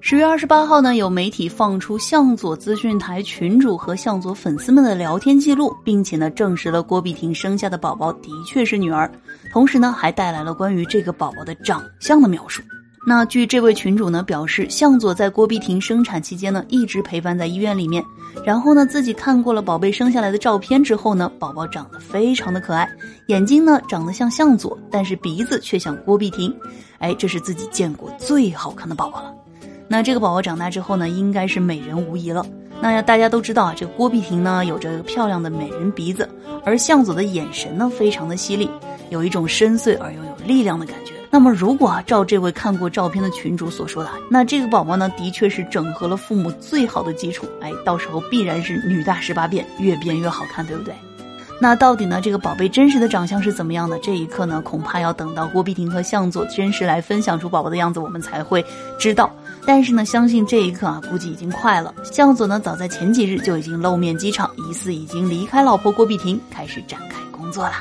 十月二十八号呢，有媒体放出向佐资讯台群主和向佐粉丝们的聊天记录，并且呢，证实了郭碧婷生下的宝宝的确是女儿，同时呢，还带来了关于这个宝宝的长相的描述。那据这位群主呢表示，向佐在郭碧婷生产期间呢，一直陪伴在医院里面，然后呢，自己看过了宝贝生下来的照片之后呢，宝宝长得非常的可爱，眼睛呢长得像向佐，但是鼻子却像郭碧婷，哎，这是自己见过最好看的宝宝了。那这个宝宝长大之后呢，应该是美人无疑了。那大家都知道啊，这个郭碧婷呢有着漂亮的美人鼻子，而向佐的眼神呢非常的犀利，有一种深邃而又有力量的感觉。那么如果照这位看过照片的群主所说的，那这个宝宝呢的确是整合了父母最好的基础，哎，到时候必然是女大十八变，越变越好看，对不对？那到底呢？这个宝贝真实的长相是怎么样的？这一刻呢，恐怕要等到郭碧婷和向佐真实来分享出宝宝的样子，我们才会知道。但是呢，相信这一刻啊，估计已经快了。向佐呢，早在前几日就已经露面机场，疑似已经离开老婆郭碧婷，开始展开工作了。